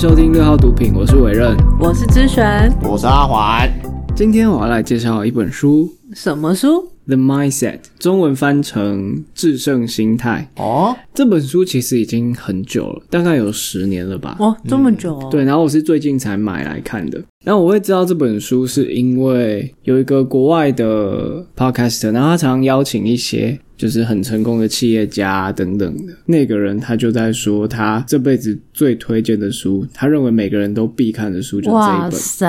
收听六号毒品，我是伟任。我是知璇。我是阿环。今天我要来介绍一本书什么书？《The Mindset》，中文翻成《制胜心态》。哦，这本书其实已经很久了，大概有十年了吧。哦，这么久、哦对，然后我是最近才买来看的。然后我会知道这本书，是因为有一个国外的 podcaster，然后他常邀请一些就是很成功的企业家等等的。那个人他就在说，他这辈子最推荐的书，他认为每个人都必看的书就是这一本哇。塞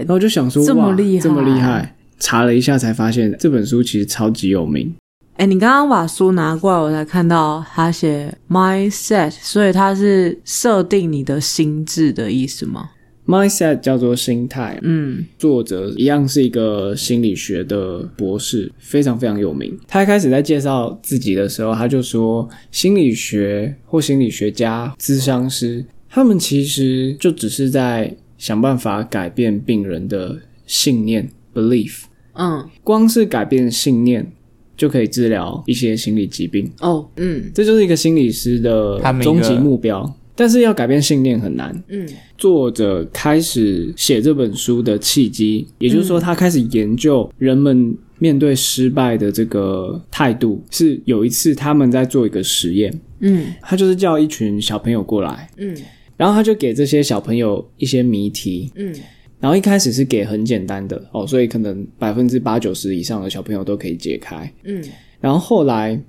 然，后我就想说，这么厉害这么厉害。查了一下才发现，这本书其实超级有名。哎、你刚刚把书拿过来，我才看到他写 mindset，所以它是设定你的心智的意思吗？Mindset 叫做心态，嗯作者一样是一个心理学的博士，非常非常有名。他一开始在介绍自己的时候，他就说，心理学或心理学家、咨商师，他们其实就只是在想办法改变病人的信念 （belief）。嗯光是改变信念，就可以治疗一些心理疾病。哦嗯这就是一个心理师的终极目标。但是要改变信念很难。嗯。作者开始写这本书的契机，也就是说，他开始研究人们面对失败的这个态度。是有一次他们在做一个实验，嗯。他就是叫一群小朋友过来，嗯。然后他就给这些小朋友一些谜题，嗯。然后一开始是给很简单的哦，所以可能百分之八九十以上的小朋友都可以解开。嗯。然后后来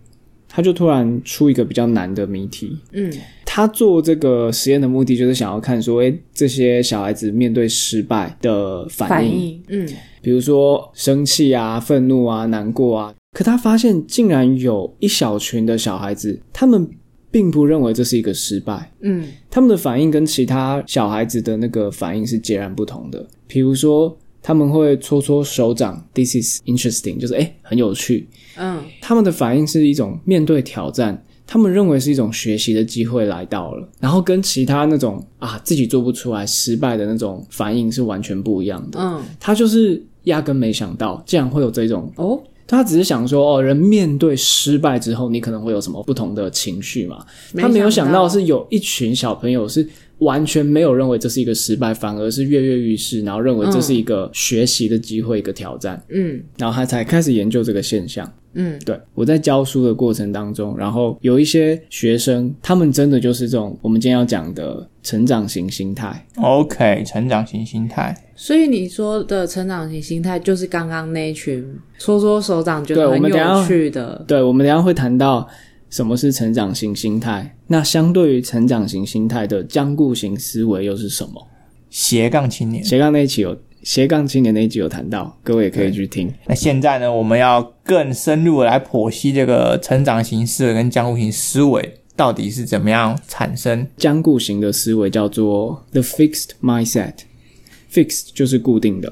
他就突然出一个比较难的谜题，嗯他做这个实验的目的就是想要看说，诶，这些小孩子面对失败的反应，嗯比如说生气啊、愤怒啊、难过啊。可他发现，竟然有一小群的小孩子，他们并不认为这是一个失败，嗯他们的反应跟其他小孩子的那个反应是截然不同的。比如说，他们会搓搓手掌，This is interesting，就是诶，很有趣。嗯他们的反应是一种面对挑战，他们认为是一种学习的机会来到了，然后跟其他那种啊自己做不出来失败的那种反应是完全不一样的。嗯他就是压根没想到竟然会有这种，哦他只是想说哦，人面对失败之后，你可能会有什么不同的情绪嘛？他没有想到是有一群小朋友是完全没有认为这是一个失败，反而是跃跃欲试，然后认为这是一个学习的机会，一个挑战，嗯然后他才开始研究这个现象。嗯对我在教书的过程当中，然后有一些学生，他们真的就是这种我们今天要讲的成长型心态。OK，成长型心态。所以你说的成长型心态，就是刚刚那一群搓搓手掌觉对得很我们等下有趣的，对，我们等下会谈到什么是成长型心态。那相对于成长型心态的僵固型思维又是什么？斜杠青年。斜杠那一期有斜杠青年那一集有谈到，各位也可以去听。那现在呢，我们要更深入的来剖析这个成长型思维跟僵固型思维到底是怎么样产生。僵固型的思维叫做 the fixed mindset，fixed 就是固定的，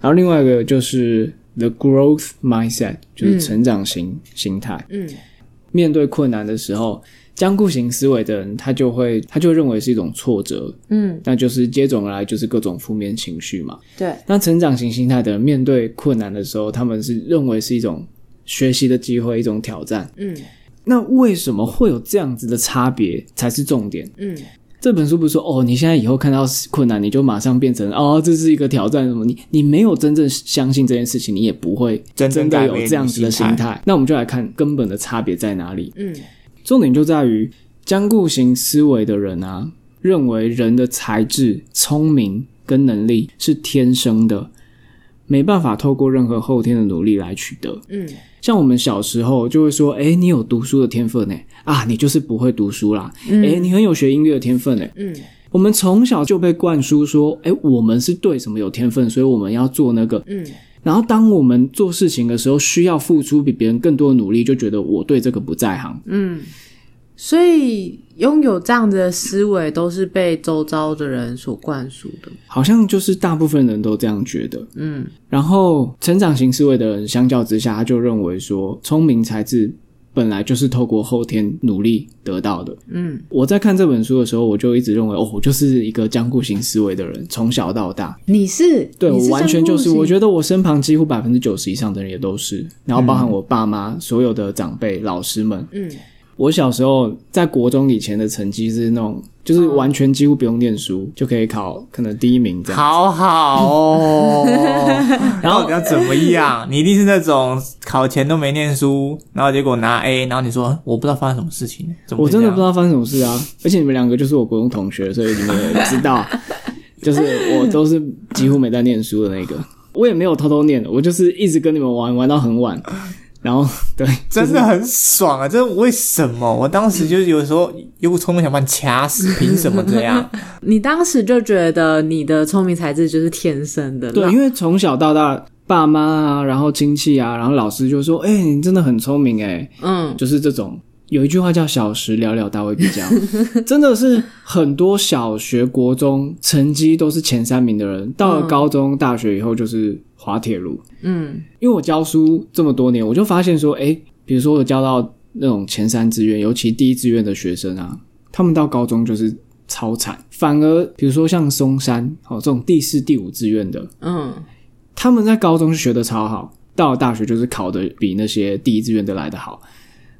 然后另外一个就是 the growth mindset，就是成长型心态。嗯面对困难的时候，僵固型思维的人，他就会他就认为是一种挫折，嗯那就是接踵而来就是各种负面情绪嘛。对那成长型心态的人，面对困难的时候，他们是认为是一种学习的机会，一种挑战。嗯那为什么会有这样子的差别才是重点？嗯这本书不是说哦，你现在以后看到困难，你就马上变成哦，这是一个挑战什么？你你没有真正相信这件事情，你也不会真正的有这样子的心态心态。那我们就来看根本的差别在哪里。嗯重点就在于僵固型思维的人啊，认为人的才智、聪明跟能力是天生的，没办法透过任何后天的努力来取得。嗯像我们小时候就会说，诶，你有读书的天分呢，啊，你就是不会读书啦。诶，你很有学音乐的天分呢。嗯我们从小就被灌输说，诶，我们是对什么有天分，所以我们要做那个。嗯然后当我们做事情的时候，需要付出比别人更多的努力，就觉得我对这个不在行。嗯，所以拥有这样子的思维，都是被周遭的人所灌输的。好像就是大部分人都这样觉得。嗯。然后成长型思维的人，相较之下，他就认为说，聪明才智本来就是透过后天努力得到的。嗯，我在看这本书的时候，我就一直认为，哦，我就是一个僵固型思维的人，从小到大，你是？对我完全就是，我觉得得我身旁几乎百分之九十以上的人也都是，然后包含我爸妈、所有的长辈、老师们，嗯我小时候在国中以前的成绩是那种，就是完全几乎不用念书就可以考可能第一名这样。好好哦，然后到底要怎么样？你一定是那种考前都没念书，然后结果拿 A，然后你说我不知道发生什么事情，怎么我真的不知道发生什么事啊！而且你们两个就是我国中同学，所以你们也知道，就是我都是几乎没在念书的那个。我也没有偷偷念，我就是一直跟你们玩，玩到很晚。然后 对，真的很爽啊！这为什么？我当时就是有时候有股冲动想把你掐死，凭什么这样？你当时就觉得你的聪明才智就是天生的，对，因为从小到大，爸妈啊，然后亲戚啊，然后老师就说：“哎、你真的很聪明哎。”嗯，就是这种。有一句话叫“小时了了，大未必佳”，真的是很多小学、国中成绩都是前三名的人，到了高中、大学以后就是滑铁卢。嗯因为我教书这么多年，我就发现说，诶，比如说我教到那种前三志愿，尤其第一志愿的学生啊，他们到高中就是超惨，反而比如说像松山哦这种第四、第五志愿的，嗯他们在高中是学的超好，到了大学就是考的比那些第一志愿的来的好。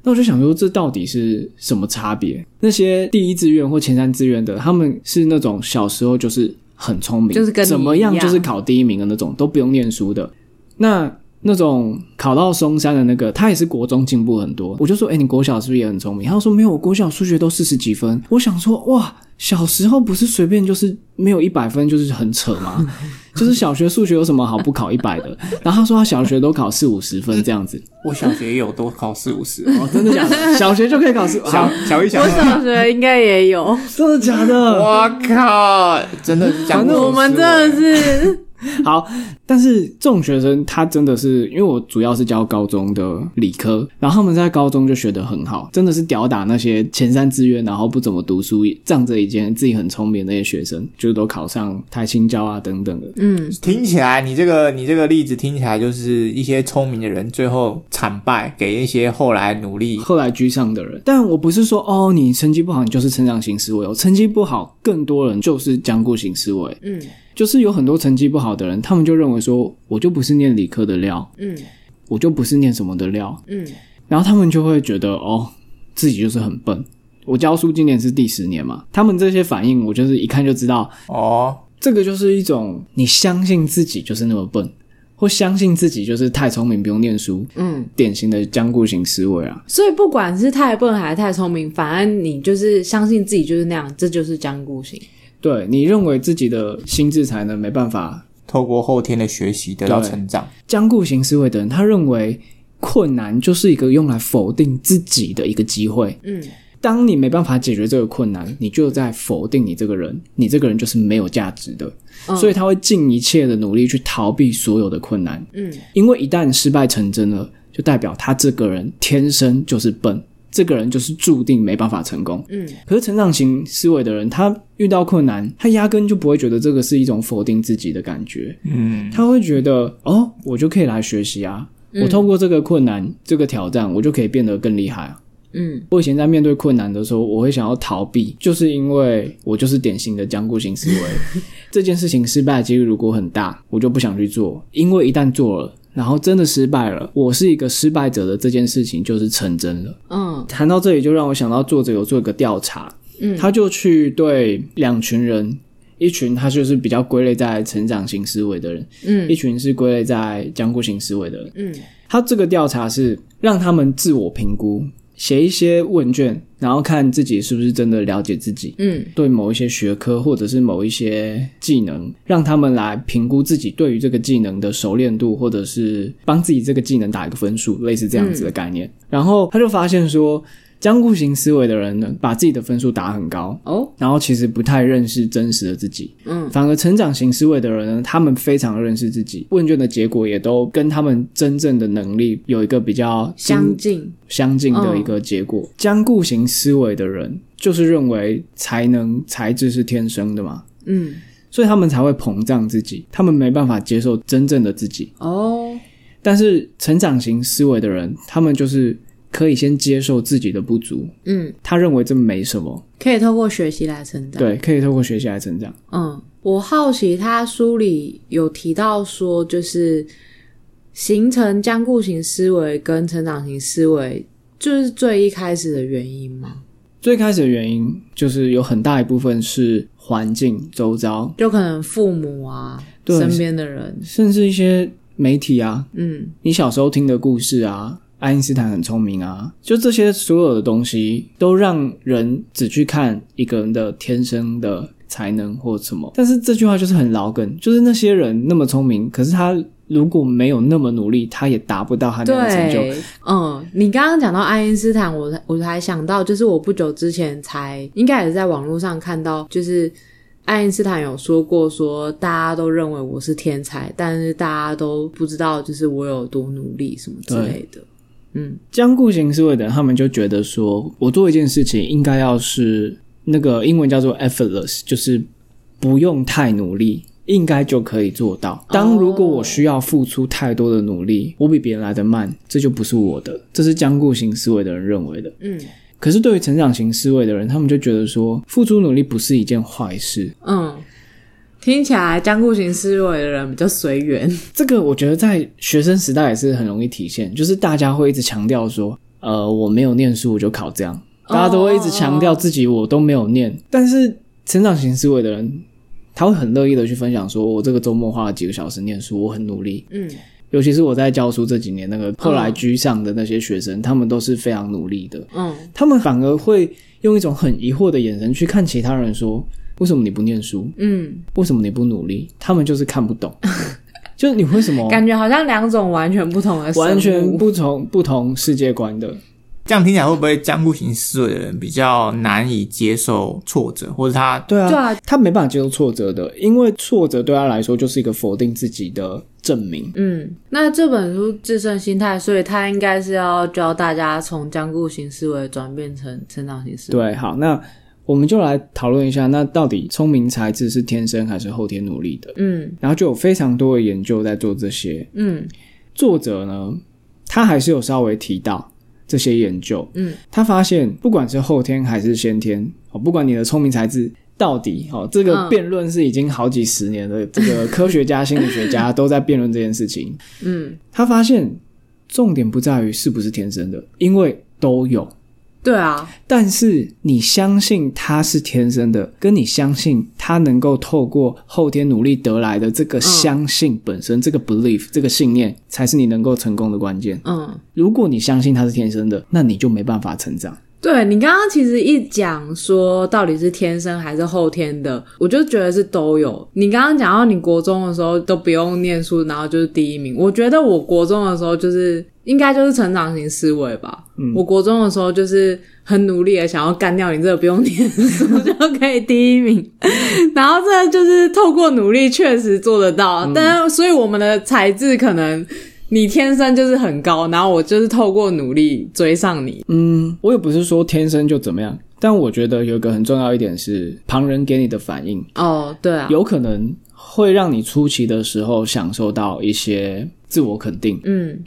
那我就想说，这到底是什么差别？那些第一志愿或前三志愿的，他们是那种小时候就是很聪明，就是怎么样就是考第一名的那种，都不用念书的。那那种考到松山的那个，他也是国中进步很多。我就说，哎、你国小是不是也很聪明？他说没有，我国小数学都四十几分。我想说，哇，小时候不是随便就是没有一百分就是很扯吗？就是小学数学有什么好不考一百的？然后他说他小学都考四五十分这样子。我小学也有多考四五十，哦，真的假的？小学就可以考四？小好，小一小我，小学应该也有，真的假的？我靠，真的是讲我们真的是 好，但是这种学生他真的是，因为我主要是教高中的理科，然后他们在高中就学得很好，真的是吊打那些前三志愿然后不怎么读书，仗着以前自己很聪明的那些学生，就都考上台青教啊等等的。嗯听起来，你这个你这个例子听起来就是一些聪明的人最后惨败给一些后来努力。后来居上的人，但我不是说哦，你成绩不好，你就是成长型思维哦。成绩不好，更多人就是僵固型思维，嗯就是有很多成绩不好的人，他们就认为说，我就不是念理科的料，嗯我就不是念什么的料，嗯然后他们就会觉得哦，自己就是很笨。我教书今年是第十年嘛，他们这些反应，我就是一看就知道，哦，这个就是一种你相信自己就是那么笨，或相信自己就是太聪明不用念书，嗯。典型的僵固型思维啊。所以不管是太笨还是太聪明，反而你就是相信自己就是那样，这就是僵固型。对你认为自己的心智才能没办法，透过后天的学习得到成长。僵固型思维的人，他认为困难就是一个用来否定自己的一个机会。嗯当你没办法解决这个困难，你就在否定你这个人，你这个人就是没有价值的。嗯所以他会尽一切的努力去逃避所有的困难，嗯因为一旦失败成真了，就代表他这个人天生就是笨，这个人就是注定没办法成功。嗯可是成长型思维的人，他遇到困难，他压根就不会觉得这个是一种否定自己的感觉，嗯，他会觉得哦，我就可以来学习啊，我透过这个困难、这个挑战，我就可以变得更厉害啊。嗯我以前在面对困难的时候，我会想要逃避，就是因为我就是典型的僵固型思维。这件事情失败的几率如果很大，我就不想去做，因为一旦做了，然后真的失败了，我是一个失败者的这件事情就是成真了。嗯谈到这里，就让我想到作者有做一个调查，嗯。他就去对两群人，一群他就是比较归类在成长型思维的人，嗯。一群是归类在僵固型思维的人。嗯。他这个调查是让他们自我评估，写一些问卷，然后看自己是不是真的了解自己。嗯对某一些学科或者是某一些技能，让他们来评估自己对于这个技能的熟练度，或者是帮自己这个技能打一个分数，类似这样子的概念。然后他就发现说，僵固型思维的人呢，把自己的分数打很高，哦。然后其实不太认识真实的自己。嗯。反而成长型思维的人呢，他们非常认识自己，问卷的结果也都跟他们真正的能力有一个比较相近。相近的一个结果。僵固型思维的人就是认为才能才智是天生的嘛，嗯。所以他们才会膨胀自己，他们没办法接受真正的自己。哦。但是成长型思维的人，他们就是可以先接受自己的不足，嗯，他认为这没什么，可以透过学习来成长。对，可以透过学习来成长。嗯，我好奇他书里有提到说，就是形成僵固型思维跟成长型思维就是最一开始的原因吗？最开始的原因就是有很大一部分是环境周遭，就可能父母啊，对身边的人，甚至一些媒体啊，嗯。你小时候听的故事啊，爱因斯坦很聪明啊，就这些所有的东西，都让人只去看一个人的天生的才能或什么。但是这句话就是很老梗，就是那些人那么聪明，可是他如果没有那么努力，他也达不到他那样的成就。对，嗯，你刚刚讲到爱因斯坦，我才我才想到，就是我不久之前才应该也是在网络上看到，就是爱因斯坦有说过说大家都认为我是天才，但是大家都不知道就是我有多努力什么之类的。嗯僵固型思维的人，他们就觉得说，我做一件事情应该要是那个英文叫做 effortless，就是不用太努力，应该就可以做到。当如果我需要付出太多的努力，我比别人来的慢，这就不是我的，这是僵固型思维的人认为的。嗯可是对于成长型思维的人，他们就觉得说，付出努力不是一件坏事。嗯，听起来僵固型思维的人比较随缘。这个我觉得在学生时代也是很容易体现，就是大家会一直强调说，呃，我没有念书我就考这样，大家都会一直强调自己我都没有念。但是成长型思维的人，他会很乐意的去分享说，我这个周末花了几个小时念书，我很努力。嗯尤其是我在教书这几年，那个后来居上的那些学生，他们都是非常努力的，嗯他们反而会用一种很疑惑的眼神去看其他人说，为什么你不念书？嗯，为什么你不努力？他们就是看不懂，就是你为什么感觉好像两种完全不同的完全不同不同世界观的。这样听起来会不会江固型思维的人比较难以接受挫折，或者他对啊，对啊他没办法接受挫折的，因为挫折对他来说就是一个否定自己的证明。嗯，那这本书《自胜心态》，所以他应该是要教大家从僵固型思维转变成成长型思维。对，好，那我们就来讨论一下，那到底聪明才智是天生还是后天努力的？嗯然后就有非常多的研究在做这些。嗯作者呢，他还是有稍微提到这些研究。嗯他发现，不管是后天还是先天，哦，不管你的聪明才智到底，哦，这个嗯辩论是已经好几十年的，这个科学家、心理学家都在辩论这件事情。嗯，他发现，重点不在于是不是天生的，因为都有。对啊，但是你相信他是天生的，跟你相信他能够透过后天努力得来的这个相信本身，这个 belief 这个信念，才是你能够成功的关键。嗯。如果你相信他是天生的，那你就没办法成长。对你刚刚其实一讲说到底是天生还是后天的，我就觉得是都有。你刚刚讲到你国中的时候都不用念书，然后就是第一名。我觉得我国中的时候就是应该就是成长型思维吧。嗯。我国中的时候就是很努力的想要干掉你这个不用念书就可以第一名，然后这就是透过努力确实做得到，但所以我们的才智可能。你天生就是很高，然后我就是透过努力追上你。嗯，我也不是说天生就怎么样，但我觉得有一个很重要一点是，旁人给你的反应哦，对啊，有可能会让你出奇的时候享受到一些自我肯定，嗯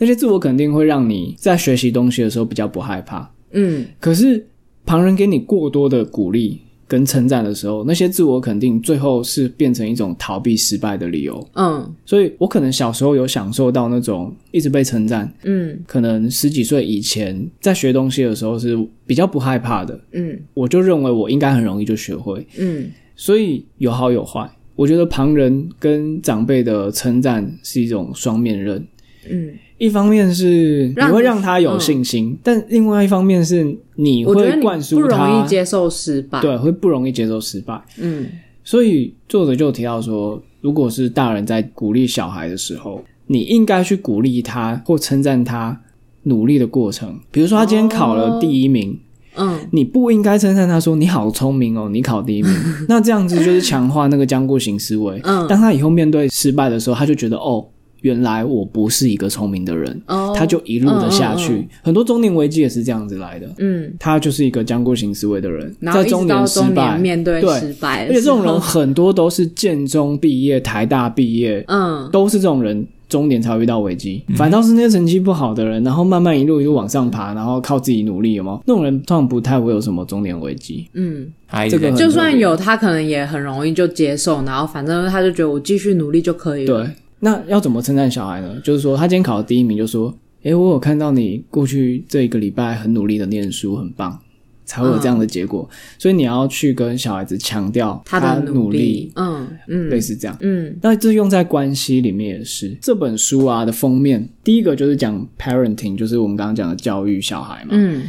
那些自我肯定会让你在学习东西的时候比较不害怕。嗯可是旁人给你过多的鼓励跟称赞的时候，那些自我肯定最后是变成一种逃避失败的理由。嗯所以我可能小时候有享受到那种一直被称赞，嗯可能十几岁以前在学东西的时候是比较不害怕的，嗯我就认为我应该很容易就学会。嗯所以有好有坏，我觉得旁人跟长辈的称赞是一种双面刃。嗯，一方面是你让会让他有信心，但另外一方面是你会灌输他不容易接受失败。，对，会不容易接受失败。嗯所以作者就提到说，如果是大人在鼓励小孩的时候，你应该去鼓励他或称赞他努力的过程。比如说他今天考了第一名，嗯你不应该称赞他说你好聪明哦，你考第一名。那这样子就是强化那个僵固型思维。嗯当他以后面对失败的时候，他就觉得哦，原来我不是一个聪明的人，哦，他就一路的下去。嗯很多中年危机也是这样子来的。嗯，他就是一个僵固型思维的人，在中年失到中败年，面对对失败而且这种人很多都是建中毕业、台大毕业，嗯都是这种人，中年才会遇到危机。反倒是那些成绩不好的人，然后慢慢一路一路往上爬，然后靠自己努力，有没有？那种人通常不太会有什么中年危机。嗯，这个就算有，他可能也很容易就接受，然后反正他就觉得我继续努力就可以了。对，那要怎么称赞小孩呢？就是说，他今天考了第一名，就说诶，我有看到你过去这一个礼拜很努力的念书，很棒，才会有这样的结果。所以你要去跟小孩子强调他的努力，嗯嗯，类似这样。嗯那这用在关系里面也是。这本书啊的封面，第一个就是讲 parenting，就是我们刚刚讲的教育小孩嘛。嗯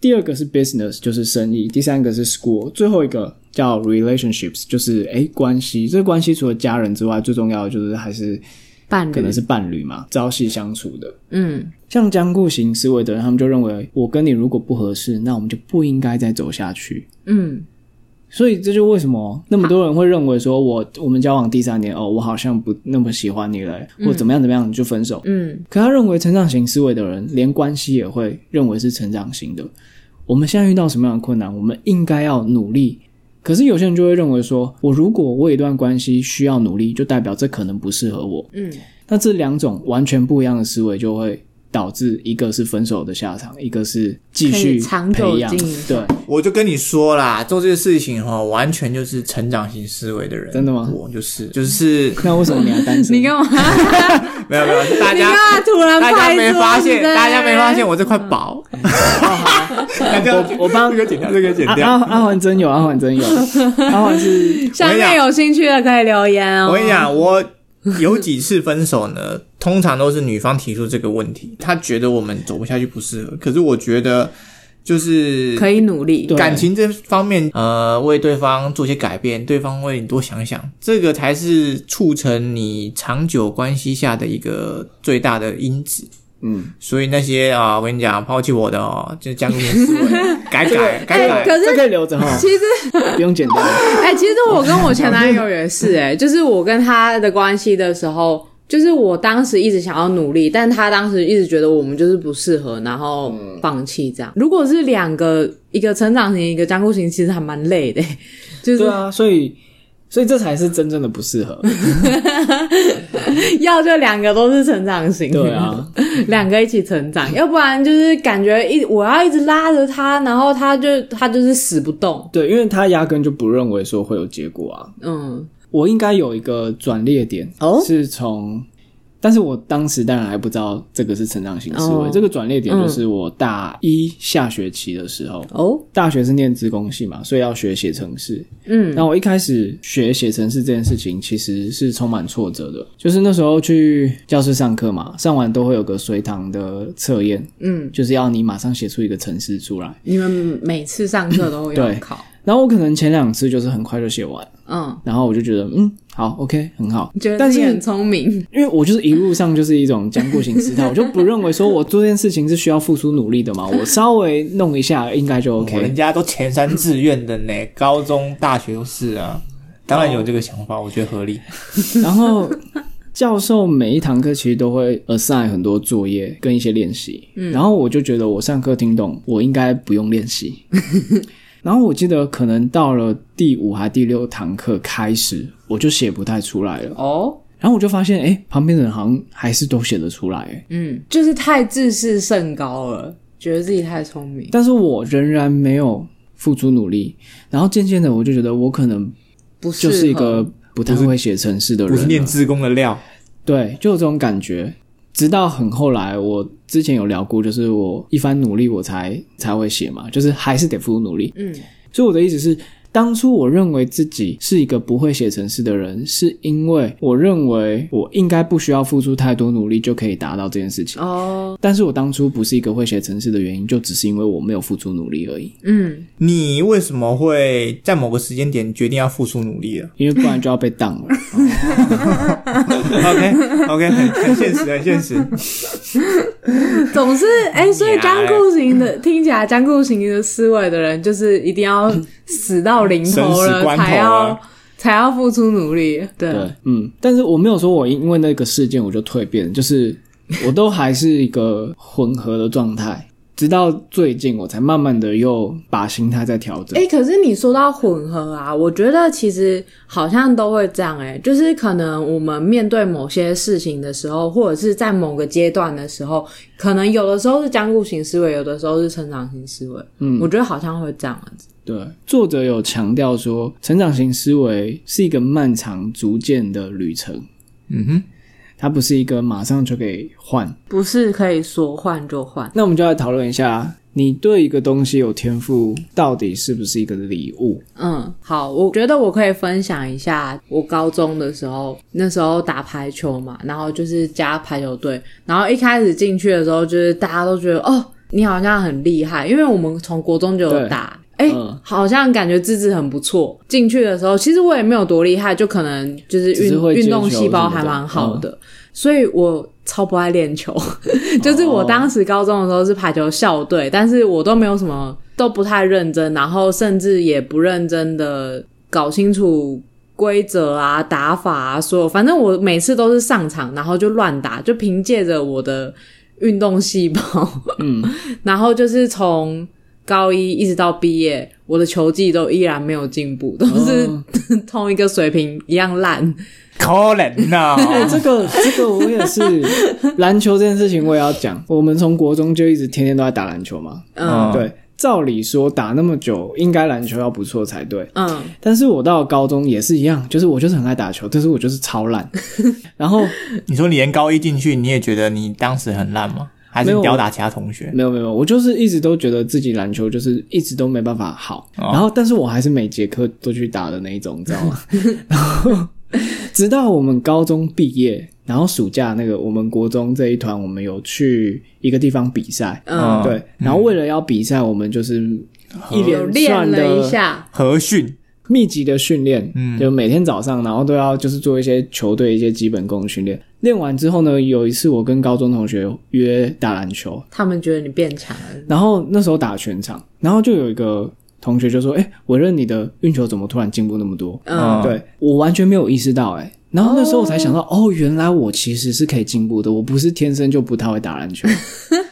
第二个是 business，就是生意；第三个是 school，最后一个叫 relationships，就是诶关系。这个关系除了家人之外，最重要的就是还是伴侣可能是伴侣嘛，朝夕相处的。嗯像僵固型思维的人，他们就认为我跟你如果不合适，那我们就不应该再走下去。嗯所以这就为什么那么多人会认为说我我们交往第三年哦，我好像不那么喜欢你了，或怎么样怎么样就分手。嗯可他认为成长型思维的人，连关系也会认为是成长型的。我们现在遇到什么样的困难，我们应该要努力。可是有些人就会认为说，我如果我一段关系需要努力，就代表这可能不适合我。嗯那这两种完全不一样的思维，就会导致一个是分手的下场，一个是继续长久培养。对，我就跟你说啦，做这个事情哈，完全就是成长型思维的人。真的吗我就是就是 那为什么你要单身？你干嘛？没 有没有，大家 你干嘛突然大家没发现，在大家没发现我这块宝。我我帮这个剪掉，这个剪掉。阿阿阿环真有，阿环真有，阿环是边？下面有兴趣的可以留言哦。我跟你讲，我 有几次分手呢，通常都是女方提出这个问题，她觉得我们走不下去不适合，可是我觉得就是可以努力。感情这方面，呃，为对方做些改变，对方为你多想想，这个才是促成你长久关系下的一个最大的因子。嗯，所以那些啊，我跟你讲，抛弃我的哦，就是江湖思维，改改 改哎改。可是这可以留着哈，其实，不用剪掉。哎、其实我跟我前男友也是、哎，就是我跟他的关系的时候，就是我当时一直想要努力，但他当时一直觉得我们就是不适合，然后放弃这样。如果是两个，一个成长型，一个僵固型，其实还蛮累的、就是对啊，所以所以这才是真正的不适合。要就两个都是成长型，对啊，两个一起成长，要不然就是感觉一我要一直拉着他，然后他就他就是死不动，对，因为他压根就不认为说会有结果啊。嗯，我应该有一个转捩点，哦？是从，但是我当时当然还不知道这个是成长型思维。哦这个转捩点就是我大一下学期的时候，哦，大学是念职工系嘛，所以要学写程式。嗯，那我一开始学写程式这件事情，其实是充满挫折的。就是那时候去教室上课嘛，上完都会有个随堂的测验，嗯，就是要你马上写出一个程式出来。你们每次上课都会要考，然后我可能前两次就是很快就写完，嗯，然后我就觉得嗯好 OK 很好，觉得但是很聪明，因为我就是一路上就是一种僵固型思态，我就不认为说我做这件事情是需要付出努力的嘛，我稍微弄一下应该就哦人 OK。人家都前三志愿的呢，高中、大学都是啊，当然有这个想法，我觉得合理。然后教授每一堂课其实都会 assign 很多作业跟一些练习，然后我就觉得我上课听懂，我应该不用练习。然后我记得可能到了第五还第六堂课开始，我就写不太出来了。哦，然后我就发现，哎，旁边的人好像还是都写得出来，嗯，就是太自视甚高了，觉得自己太聪明，但是我仍然没有付出努力。然后渐渐的，我就觉得我可能不适合就是一个不太会写程式的人不是念了自工的料，对，就有这种感觉。直到很后来，我之前有聊过，就是我一番努力，我才才会写嘛，就是还是得付出努力。嗯所以我的意思是，当初我认为自己是一个不会写程式的人，是因为我认为我应该不需要付出太多努力就可以达到这件事情。哦，但是我当初不是一个会写程式的原因，就只是因为我没有付出努力而已。嗯，你为什么会在某个时间点决定要付出努力了因为不然就要被当了。？OK OK，很很现实，很现实。总是哎、所以呀僵固型的听起来僵固型的思维的人，就是一定要死到临头了死关头才要了才要付出努力，对，对，嗯，但是我没有说我因为那个事件我就蜕变，就是我都还是一个混合的状态，直到最近我才慢慢的又把心态在调整。哎、可是你说到混合啊，我觉得其实好像都会这样、哎，就是可能我们面对某些事情的时候，或者是在某个阶段的时候，可能有的时候是僵固型思维，有的时候是成长型思维。嗯我觉得好像会这样子。对，作者有强调说，成长型思维是一个漫长、逐渐的旅程。嗯哼，它不是一个马上就可以换。不是可以说换就换。那我们就来讨论一下，你对一个东西有天赋，到底是不是一个礼物？嗯，好，我觉得我可以分享一下我高中的时候，那时候打排球嘛，然后就是加排球队，然后一开始进去的时候，就是大家都觉得哦，你好像很厉害，因为我们从国中就有打。哎、嗯好像感觉资质很不错。进去的时候，其实我也没有多厉害，就可能就是运运动细胞还蛮好的，所以我超不爱练球。就是我当时高中的时候是排球校队，但是我都没有什么，都不太认真，然后甚至也不认真的搞清楚规则啊、打法啊，所有反正我每次都是上场，然后就乱打，就凭借着我的运动细胞，嗯，然后就是从高一一直到毕业，我的球技都依然没有进步，都是哦 同一个水平一样烂。可能呐、哎、这个这个我也是，篮球这件事情我也要讲。我们从国中就一直天天都在打篮球嘛，嗯对，照理说打那么久，应该篮球要不错才对。嗯，但是我到了高中也是一样，就是我就是很爱打球，但是我就是超烂。然后你说你连高一进去，你也觉得你当时很烂吗？还是没有你吊打其他同学？没有没有，我就是一直都觉得自己篮球就是一直都没办法好，哦。然后但是我还是每节课都去打的那一种，你知道吗？然后直到我们高中毕业，然后暑假那个我们国中这一团，我们有去一个地方比赛，嗯。对，然后为了要比赛，我们就是一连练了串的一下，合训，密集的训练，嗯就每天早上，然后都要就是做一些球队一些基本功训练。练完之后呢，有一次我跟高中同学约打篮球，他们觉得你变强了。然后那时候打全场，然后就有一个同学就说：“哎、我认你的运球怎么突然进步那么多？”嗯，对我完全没有意识到、哎，然后那时候我才想到，哦原来我其实是可以进步的，我不是天生就不太会打篮球。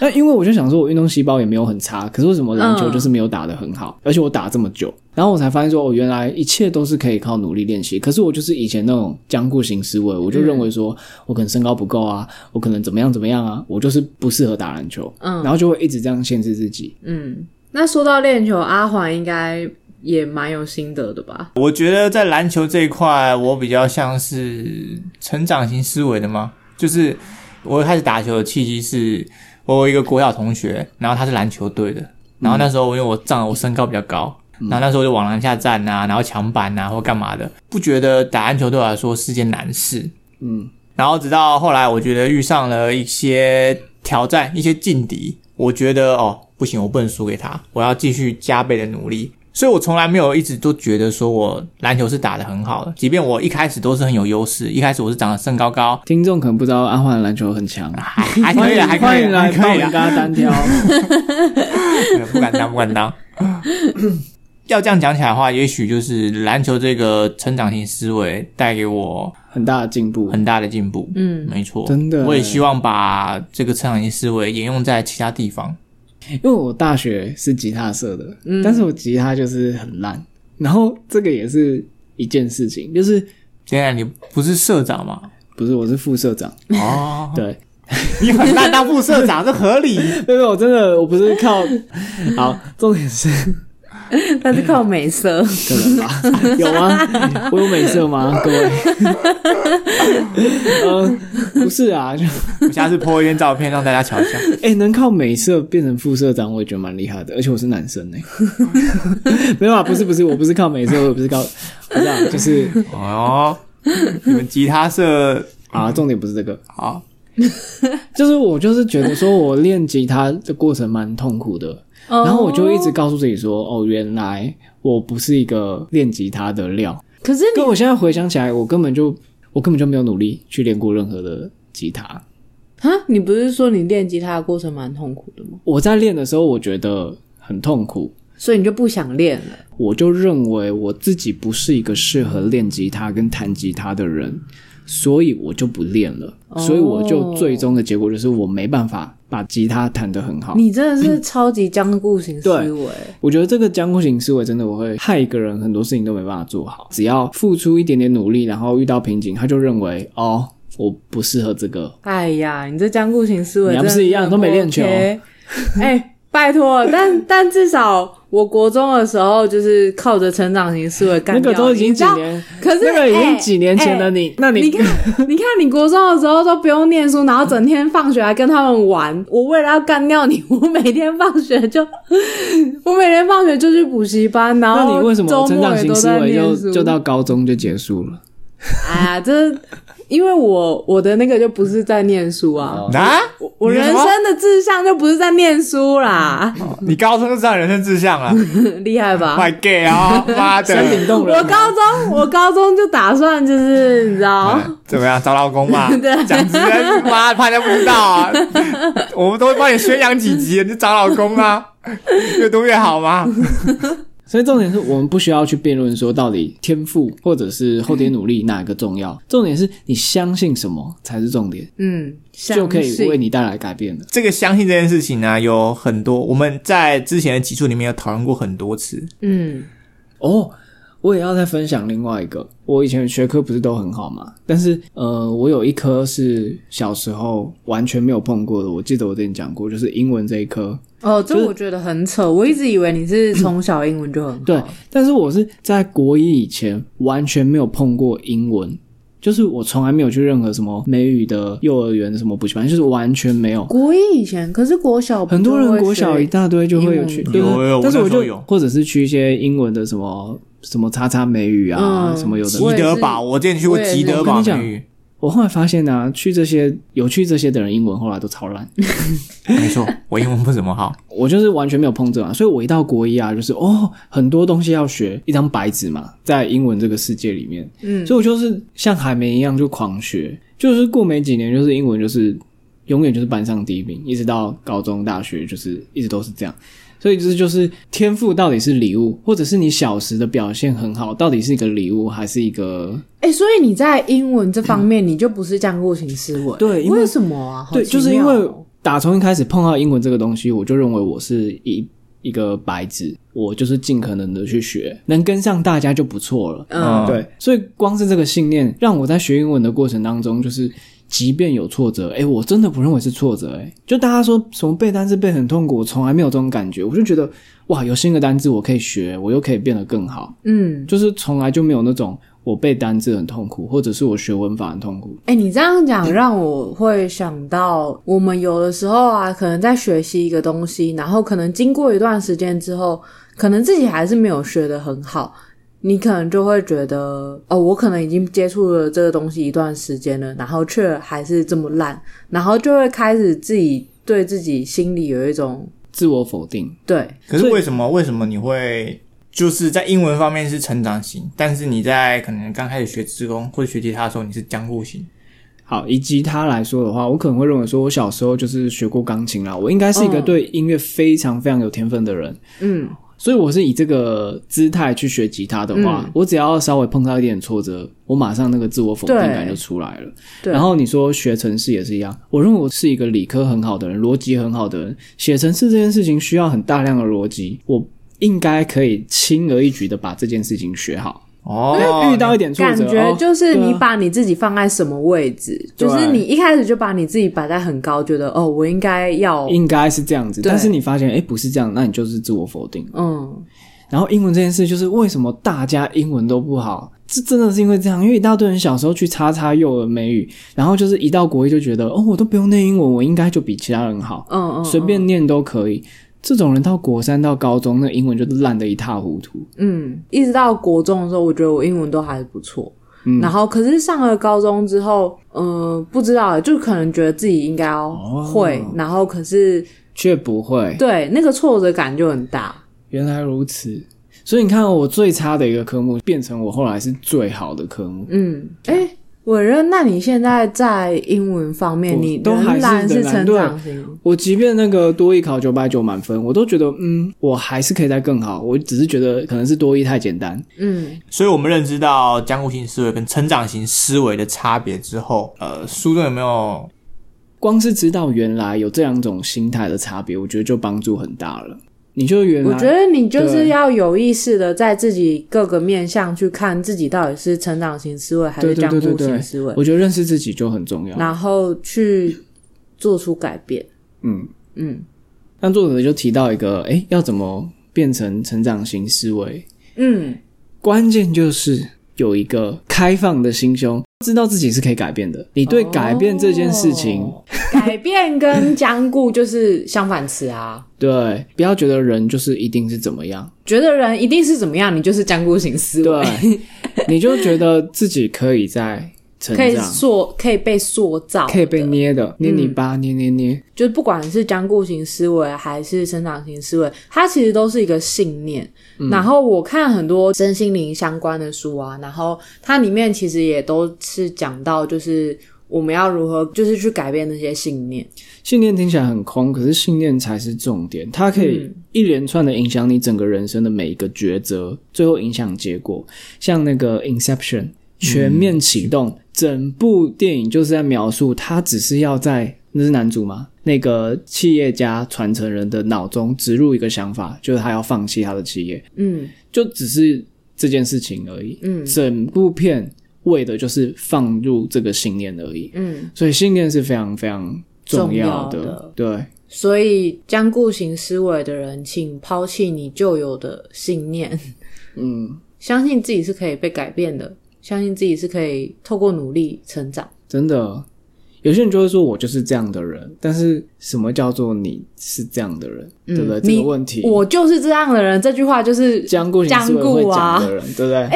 那因为我就想说，我运动细胞也没有很差，可是为什么篮球嗯就是没有打得很好，而且我打这么久，然后我才发现说，哦，原来一切都是可以靠努力练习。可是我就是以前那种僵固型思维，我就认为说我可能身高不够啊，我可能怎么样怎么样啊，我就是不适合打篮球，嗯然后就会一直这样限制自己。嗯，那说到练球，阿环应该也蛮有心得的吧？我觉得在篮球这一块，我比较像是成长型思维的吗？就是我一开始打球的契机是，我有一个国小同学，然后他是篮球队的，然后那时候因为我仗我身高比较高，然后那时候就往篮下站啊，然后抢板啊或干嘛的，不觉得打篮球对我来说是件难事。嗯，然后直到后来，我觉得遇上了一些挑战、一些劲敌，我觉得哦不行，我不能输给他，我要继续加倍的努力。所以我从来没有一直都觉得说我篮球是打得很好的，即便我一开始都是很有优势，一开始我是长得身高高，听众可能不知道阿焕的篮球很强，还还可以，还可以，欢迎来还可以跟，他单挑。不敢当，不敢当。要这样讲起来的话，也许就是篮球这个成长型思维带给我很大的进步。很大的进步。嗯，没错，真的我也希望把这个成长型思维沿用在其他地方。因为我大学是吉他社的，嗯但是我吉他就是很烂，然后这个也是一件事情，就是现在你不是社长吗？不是我是副社长，哦，对，你很烂当副社长，这合理。对对，我真的我不是靠，好，重点是 他是靠美色。可能吧，有吗？我有美色吗？各位，呃，不是啊，就我下次 po 一张照片让大家瞧一下。哎、能靠美色变成副社长，我也觉得蛮厉害的，而且我是男生呢。没有啊，不是不是，我不是靠美色，我也不是靠，不是啊，就是哦，你们吉他社啊，重点不是这个，好，就是我就是觉得说我练吉他的过程蛮痛苦的，然后我就一直告诉自己说，哦，原来我不是一个练吉他的料。可是你可我现在回想起来，我根本就我根本就没有努力去练过任何的吉他。啊，你不是说你练吉他的过程蛮痛苦的吗？我在练的时候，我觉得很痛苦，所以你就不想练了？我就认为我自己不是一个适合练吉他跟弹吉他的人，所以我就不练了。哦所以我就最终的结果就是我没办法把吉他弹得很好。你真的是超级僵固型思维。我觉得这个僵固型思维真的我会害一个人，很多事情都没办法做好。只要付出一点点努力，然后遇到瓶颈，他就认为哦，我不适合这个。哎呀，你这僵固型思维你还不是一样都没练球 哎、拜托，但但至少我国中的时候就是靠着成长型思维干那掉个都已经几年，可是那个已经哎几年前的哎你，那你你看，你看，你国中的时候都不用念书，然后整天放学还跟他们玩。我为了要干掉你，我每天放学就，我每天放学就去补习班，然后那你为什么周成长型末也都在思维就念书。就到高中就结束了？哎呀，这因为我我的那个就不是在念书啊，啊，我人生的志向就不是在念书啦，你高中就知道人生志向了，厉害吧？快 gay 啊！妈的，我高中我高中就打算就是你知道。嗯怎么样？找老公嘛？对讲直接，妈怕人家不知道啊！我们都会帮你宣扬几集，你就找老公啊，越多越好嘛。所以重点是我们不需要去辩论说到底天赋或者是后天努力哪个重要，重点是你相信什么才是重点，嗯，就可以为你带来改变的。这个相信这件事情呢，有很多我们在之前的集数里面有讨论过很多次。嗯哦，我也要再分享另外一个，我以前学科不是都很好嘛，但是呃，我有一科是小时候完全没有碰过的，我记得我之前讲过，就是英文这一科。哦，这我觉得很扯。我一直以为你是从小英文就很好。对，但是我是在国一以前完全没有碰过英文，就是我从来没有去任何什么美语的幼儿园什么补习班，就是完全没有。国一以前，可是国小很多人国小一大堆就会有去，对但是我就或者是去一些英文的什么什么叉叉美语啊，嗯什么有的吉德堡，我之前去过吉德堡美语，我后来发现啊，去这些有去这些的人，英文后来都超烂。没错，我英文不怎么好。我就是完全没有碰这嘛，所以我一到国一啊，就是哦，很多东西要学，一张白纸嘛，在英文这个世界里面，嗯所以我就是像海绵一样就狂学，就是过没几年，就是英文就是永远就是班上第一名，一直到高中、大学，就是一直都是这样。所以这就是天赋到底是礼物，或者是你小时的表现很好，到底是一个礼物还是一个哎、所以你在英文这方面，你就不是僵固型思维。对因为为什么啊？对，就是因为打从一开始碰到英文这个东西，我就认为我是一一个白纸，我就是尽可能的去学，能跟上大家就不错了。嗯，对，所以光是这个信念，让我在学英文的过程当中，就是即便有挫折，诶，我真的不认为是挫折，诶，就大家说什么背单词背很痛苦，我从来没有这种感觉，我就觉得哇，有新的单词我可以学，我又可以变得更好，嗯，就是从来就没有那种我背单词很痛苦，或者是我学文法很痛苦。哎、你这样讲让我会想到，我们有的时候啊，可能在学习一个东西，然后可能经过一段时间之后，可能自己还是没有学得很好，你可能就会觉得，哦，我可能已经接触了这个东西一段时间了，然后却还是这么烂，然后就会开始自己对自己心里有一种自我否定，对，可是为什么？为什么你会就是在英文方面是成长型，但是你在可能刚开始学职工或者学吉他的时候，你是僵固型？好，以吉他来说的话，我可能会认为说，我小时候就是学过钢琴啦，我应该是一个嗯对音乐非常非常有天分的人，嗯所以我是以这个姿态去学吉他的话，嗯我只要稍微碰到一点挫折，我马上那个自我否定感就出来了。对，然后你说学程式也是一样，我认为我是一个理科很好的人，逻辑很好的人，写程式这件事情需要很大量的逻辑，我应该可以轻而易举的把这件事情学好。哦，遇到一点挫感觉就是你把你自己放在什么位置，对就是你一开始就把你自己摆在很高，觉得哦，我应该要，应该是这样子，但是你发现哎不是这样，那你就是自我否定。嗯，然后英文这件事，就是为什么大家英文都不好？这真的是因为这样，因为一大堆人小时候去叉叉幼儿美语，然后就是一到国一就觉得，哦，我都不用念英文，我应该就比其他人好，嗯嗯，随便念都可以。这种人到国三到高中，那英文就烂得一塌糊涂。嗯，一直到国中的时候，我觉得我英文都还不错。嗯然后，可是上了高中之后，呃，不知道，就可能觉得自己应该要哦会，然后可是却不会，对那个挫折感就很大。原来如此。所以你看，我最差的一个科目变成我后来是最好的科目。嗯，哎，伟任，那你现在在英文方面，你都还是仍然是成长型？我即便那个多一考九百九满分，我都觉得，嗯，我还是可以再更好。我只是觉得可能是多一太简单。嗯，所以我们认知到僵固型思维跟成长型思维的差别之后，呃，书中有没有光是知道原来有这两种心态的差别，我觉得就帮助很大了。你就原来，我觉得你就是要有意识的在自己各个面向去看自己到底是成长型思维还是对对僵固对对对型思维，我觉得认识自己就很重要。然后去做出改变。嗯，嗯，那作者就提到一个，哎，要怎么变成成长型思维？嗯，关键就是有一个开放的心胸，知道自己是可以改变的。你对改变这件事情，哦改变跟僵固就是相反词啊。对，不要觉得人就是一定是怎么样，觉得人一定是怎么样，你就是僵固型思维，对，你就觉得自己可以在成可以，塑，可以被塑造，可以被捏的，捏泥巴，捏捏捏。就是不管是僵固型思维还是生长型思维，它其实都是一个信念。然后我看很多身心灵相关的书啊，然后它里面其实也都是讲到，就是我们要如何就是去改变那些信念。信念听起来很空，可是信念才是重点，它可以一连串的影响你整个人生的每一个抉择，最后影响结果。像那个 Inception 全面启动，整部电影就是在描述他只是要在那是男主吗？那个企业家传承人的脑中植入一个想法，就是他要放弃他的企业，嗯。就只是这件事情而已。嗯。整部片为的就是放入这个信念而已，嗯，所以信念是非常非常重要的。对。所以将固型思维的人，请抛弃你旧有的信念，嗯，相信自己是可以被改变的，相信自己是可以透过努力成长。真的，有些人就会说我就是这样的人，但是什么叫做你是这样的人，对不对？这个问题，我就是这样的人，这句话就是僵固型思维会僵固啊讲的人，对不对？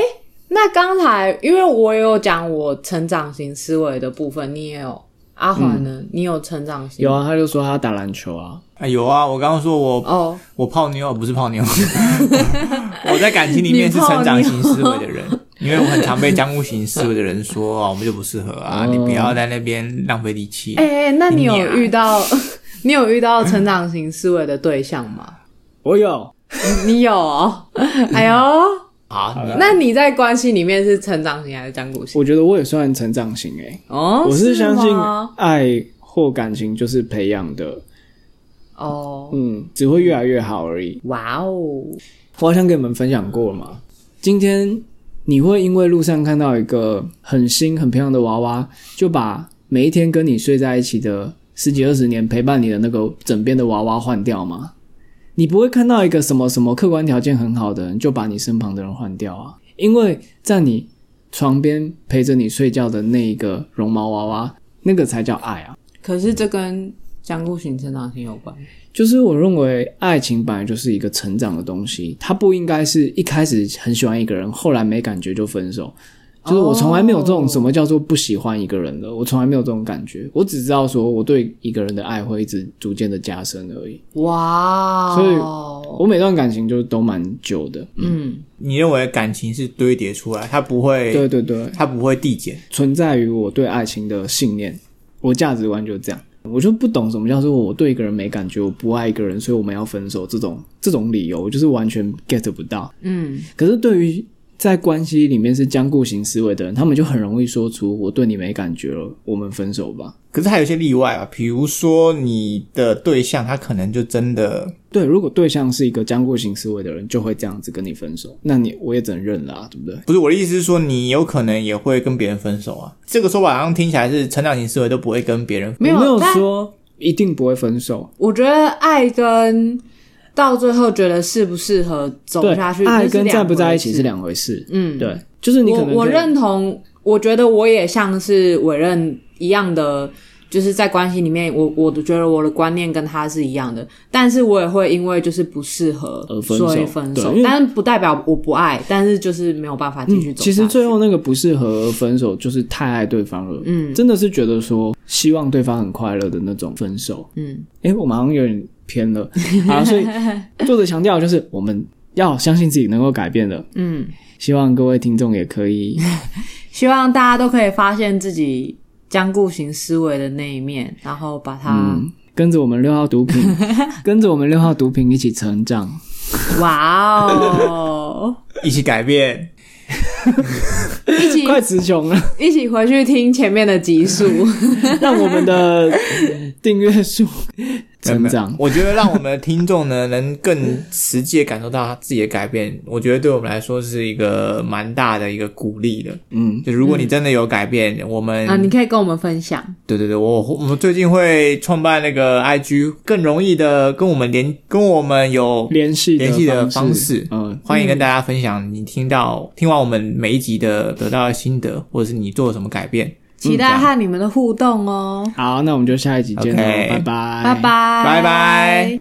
那刚才因为我有讲我成长型思维的部分，你也有。阿华呢？你有成长型？有啊，他就说他打篮球啊，啊，有啊，我刚刚说我哦，我泡妞不是泡妞，我在感情里面是成长型思维的人，因为我很常被僵固型思维的人说啊，我们就不适合啊，哦你不要在那边浪费力气。哎、那你有遇到 你有遇到成长型思维的对象吗？我有，你有哦？哎呦，好，那你在关系里面是成长型还是僵固型？我觉得我也算成长型诶、哦，我是相信吗爱或感情就是培养的，哦，嗯，只会越来越好而已。哇哦，我好像跟你们分享过了嘛。今天你会因为路上看到一个很新、很漂亮的娃娃，就把每一天跟你睡在一起的十几二十年陪伴你的那个枕边的娃娃换掉吗？你不会看到一个什么什么客观条件很好的人，就把你身旁的人换掉啊？因为在你床边陪着你睡觉的那一个绒毛娃娃，那个才叫爱啊！可是这跟僵固型成长型有关。就是我认为爱情本来就是一个成长的东西，它不应该是一开始很喜欢一个人，后来没感觉就分手。就是我从来没有这种什么叫做不喜欢一个人的，我从来没有这种感觉。我只知道说我对一个人的爱会一直逐渐的加深而已。哇，所以我每段感情就都蛮久的。嗯，你认为感情是堆叠出来，它不会，对对对，它不会递减。存在于我对爱情的信念，我价值观就是这样。我就不懂什么叫做我对一个人没感觉，我不爱一个人，所以我们要分手这种这种理由，我就是完全 get 不到。嗯，可是对于在关系里面是僵固型思维的人，他们就很容易说出“我对你没感觉了，我们分手吧可是还有一些例外啊，比如说你的对象，他可能就真的”。对，如果对象是一个僵固型思维的人，就会这样子跟你分手，那你我也只能认了、啊，对不对？不是我的意思是说，你有可能也会跟别人分手啊。这个说法好像听起来是成长型思维都不会跟别人没有没有说一定不会分手，我觉得爱跟到最后觉得适不适合走，下去，爱跟在不在一起是两回事。嗯，对，就是你可能可我我认同，我觉得我也像是委任一样的，就是在关系里面，我我觉得我的观念跟他是一样的，但是我也会因为就是不适合而分手所以分手但是不代表我不爱，但是就是没有办法继续嗯，走其实最后那个不适合而分手，就是太爱对方了。嗯真的是觉得说希望对方很快乐的那种分手。嗯诶，我们好像有点偏了 啊，所以作者强调就是我们要相信自己能够改变的。嗯，希望各位听众也可以，希望大家都可以发现自己僵固型思维的那一面，然后把它、嗯，跟着我们六号毒品，跟着我们六号毒品一起成长。哇哦，一起改变。一起 快词穷了，一起回去听前面的集数。让我们的订阅数成长。我觉得让我们的听众呢，能更实际的感受到他自己的改变，我觉得对我们来说是一个蛮大的一个鼓励的。嗯，就如果你真的有改变，我们啊，你可以跟我们分享。对对对，我我们最近会创办那个 IG，更容易的跟我们联，跟我们有联系联系的方方式嗯，欢迎跟大家分享你听到听完我们每一集的得到的心得，或者是你做了什么改变。期待和你们的互动哦，好，那我们就下一集见喽拜拜，拜拜，拜拜。